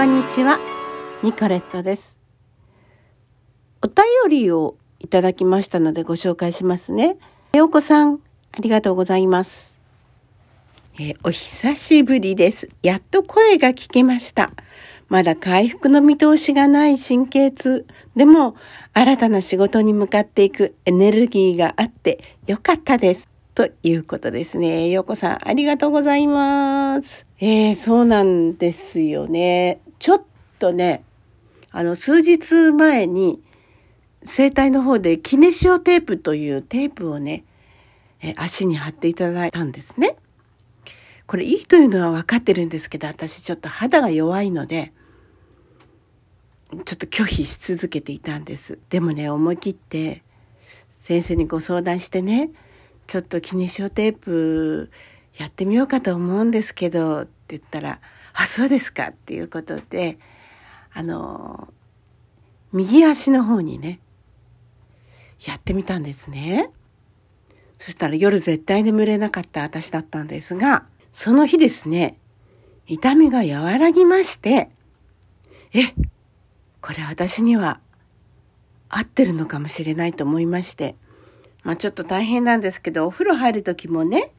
こんにちは、ニコレットです。お便りをいただきましたのでご紹介しますね。ようこさん、ありがとうございます。えー、お久しぶりです。やっと声が聞けました。まだ回復の見通しがない神経痛。でも、新たな仕事に向かっていくエネルギーがあってよかったです。ということですね。ようこさん、ありがとうございます。えー、そうなんですよね。ちょっとね、あの、数日前に、生体の方でキネシオテープというテープをね、え足に貼っていただいたんですね。これいいというのは分かってるんですけど、私ちょっと肌が弱いので、ちょっと拒否し続けていたんです。でもね、思い切って先生にご相談してね、ちょっとキネシオテープやってみようかと思うんですけど、って言ったら、あ、そうですかっていうことで、あの、右足の方にね、やってみたんですね。そしたら夜絶対眠れなかった私だったんですが、その日ですね、痛みが和らぎまして、え、これ私には合ってるのかもしれないと思いまして、まあちょっと大変なんですけど、お風呂入る時もね、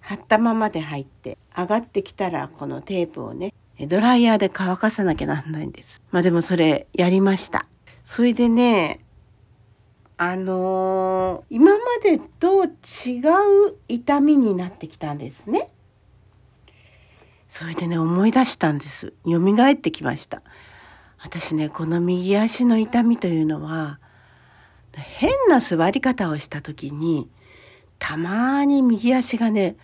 貼ったままで入って、上がってきたらこのテープをね、ドライヤーで乾かさなきゃなんないんです。まあでもそれやりました。それでね、あのー、今までと違う痛みになってきたんですね。それでね、思い出したんです。蘇ってきました。私ね、この右足の痛みというのは、変な座り方をした時に、たまに右足がね、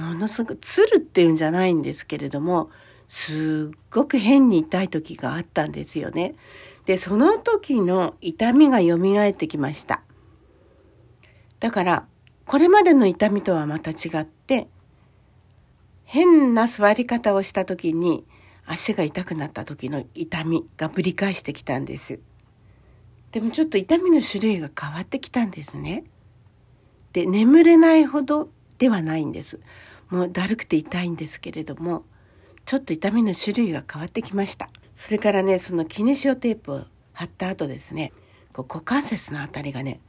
ものすごく、つるっていうんじゃないんですけれども、すっごく変に痛い時があったんですよね。で、その時の痛みが蘇ってきました。だから、これまでの痛みとはまた違って、変な座り方をした時に足が痛くなった時の痛みがぶり返してきたんです。でもちょっと痛みの種類が変わってきたんですね。で、眠れないほどではないんです。もうだるくて痛いんですけれども、ちょっと痛みの種類が変わってきました。それからね、そのキネシオテープを貼った後ですね、こう股関節のあたりがね、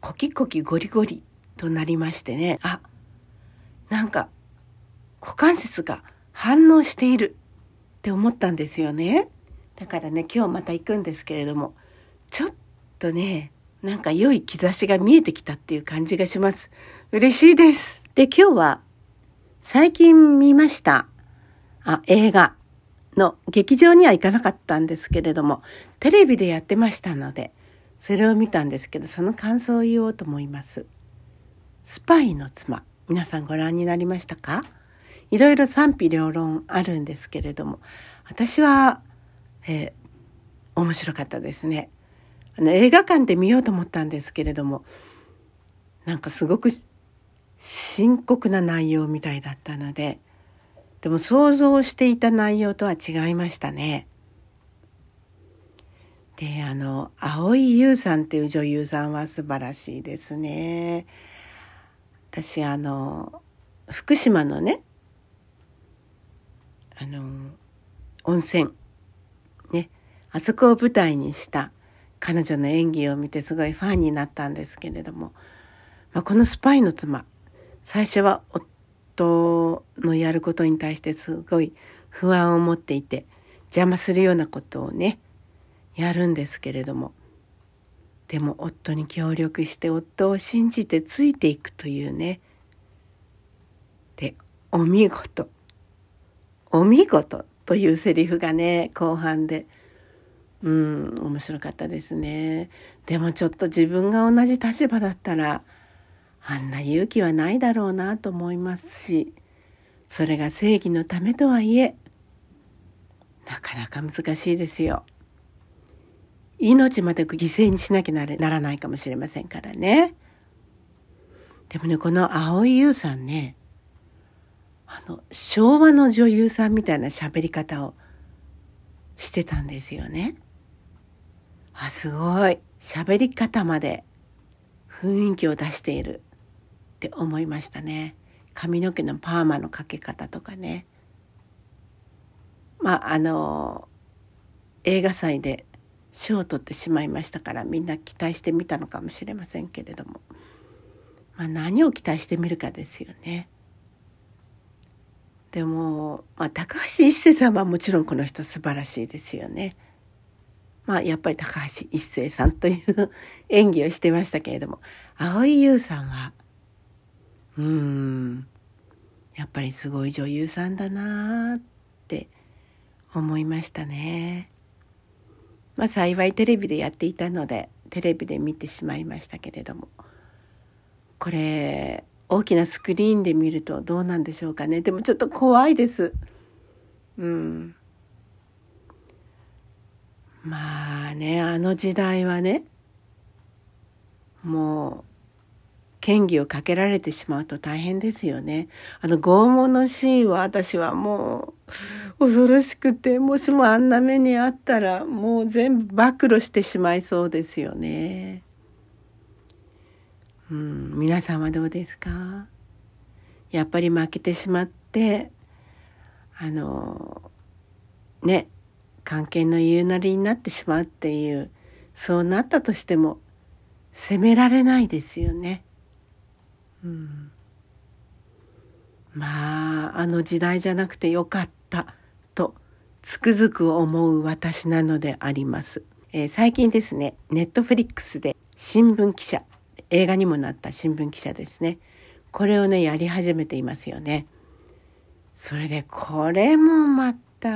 コキコキゴリゴリとなりましてね、あ、なんか股関節が反応しているって思ったんですよね。だからね、今日また行くんですけれども、ちょっとね、なんか良い兆しが見えてきたっていう感じがします。嬉しいです。で、今日は最近見ましたあ映画の劇場には行かなかったんですけれども、テレビでやってましたので、それを見たんですけど、その感想を言おうと思います。スパイの妻、皆さんご覧になりましたか？いろいろ賛否両論あるんですけれども、私は、えー、面白かったですね。あの映画館で見ようと思ったんですけれども、なんかすごく深刻な内容みたいだったので、でも想像していた内容とは違いましたね。で、あの、蒼井優さんっていう女優さんは素晴らしいですね。私、あの、福島のね、あの温泉ねあそこを舞台にした彼女の演技を見てすごいファンになったんですけれども、まあ、このスパイの妻最初は夫のやることに対してすごい不安を持っていて邪魔するようなことをねやるんですけれども。でも夫に協力して夫を信じてついていくというね。でお見事。お見事というセリフがね、後半で、うん、面白かったですね。でもちょっと自分が同じ立場だったら、あんな勇気はないだろうなと思いますし、それが正義のためとはいえ、なかなか難しいですよ。命まで犠牲にしなきゃならないかもしれませんからね。でもね、この蒼井優さんね、あの昭和の女優さんみたいな喋り方をしてたんですよね。あすごい喋り方まで雰囲気を出しているって思いましたね。髪の毛のパーマのかけ方とかね。まああの映画祭で賞を取ってしまいましたからみんな期待してみたのかもしれませんけれども、まあ、何を期待してみるかですよね。でも、まあ、高橋一生さんはもちろんこの人素晴らしいですよね。まあやっぱり高橋一生さんという 演技をしてましたけれども蒼井優さんはうんやっぱりすごい女優さんだなって思いましたね。まあ幸いテレビでやっていたのでテレビで見てしまいましたけれどもこれ大きなスクリーンで見るとどうなんでしょうかねでもちょっと怖いです。うんまあねあの時代はねもう嫌疑をかけられてしまうと大変ですよね。あの拷問のシーンは私はもう恐ろしくてもしもあんな目にあったらもう全部暴露してしまいそうですよね。うん、皆さんはどうですか？やっぱり負けてしまってあのね関係の言うなりになってしまうっていうそうなったとしても責められないですよね。まああの時代じゃなくてよかったとつくづく思う私なのであります。えー、最近ですねネットフリックスで新聞記者映画にもなった新聞記者ですねこれをねやり始めていますよね。それでこれもまた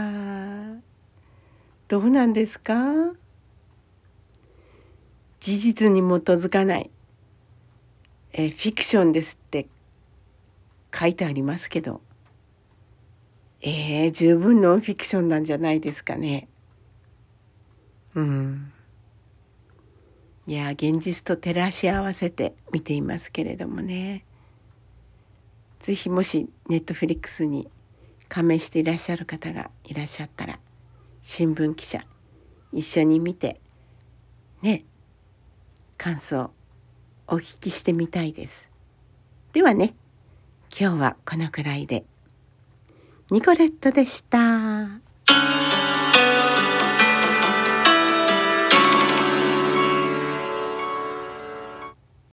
どうなんですか？事実に基づかないえフィクションですって書いてありますけどえー、十分ノンフィクションなんじゃないですかね。うん。いや現実と照らし合わせて見ていますけれどもね。是非もしネットフリックスに加盟していらっしゃる方がいらっしゃったら新聞記者一緒に見てね感想お聞きしてみたいです。ではね今日はこのくらいでニコレットでした。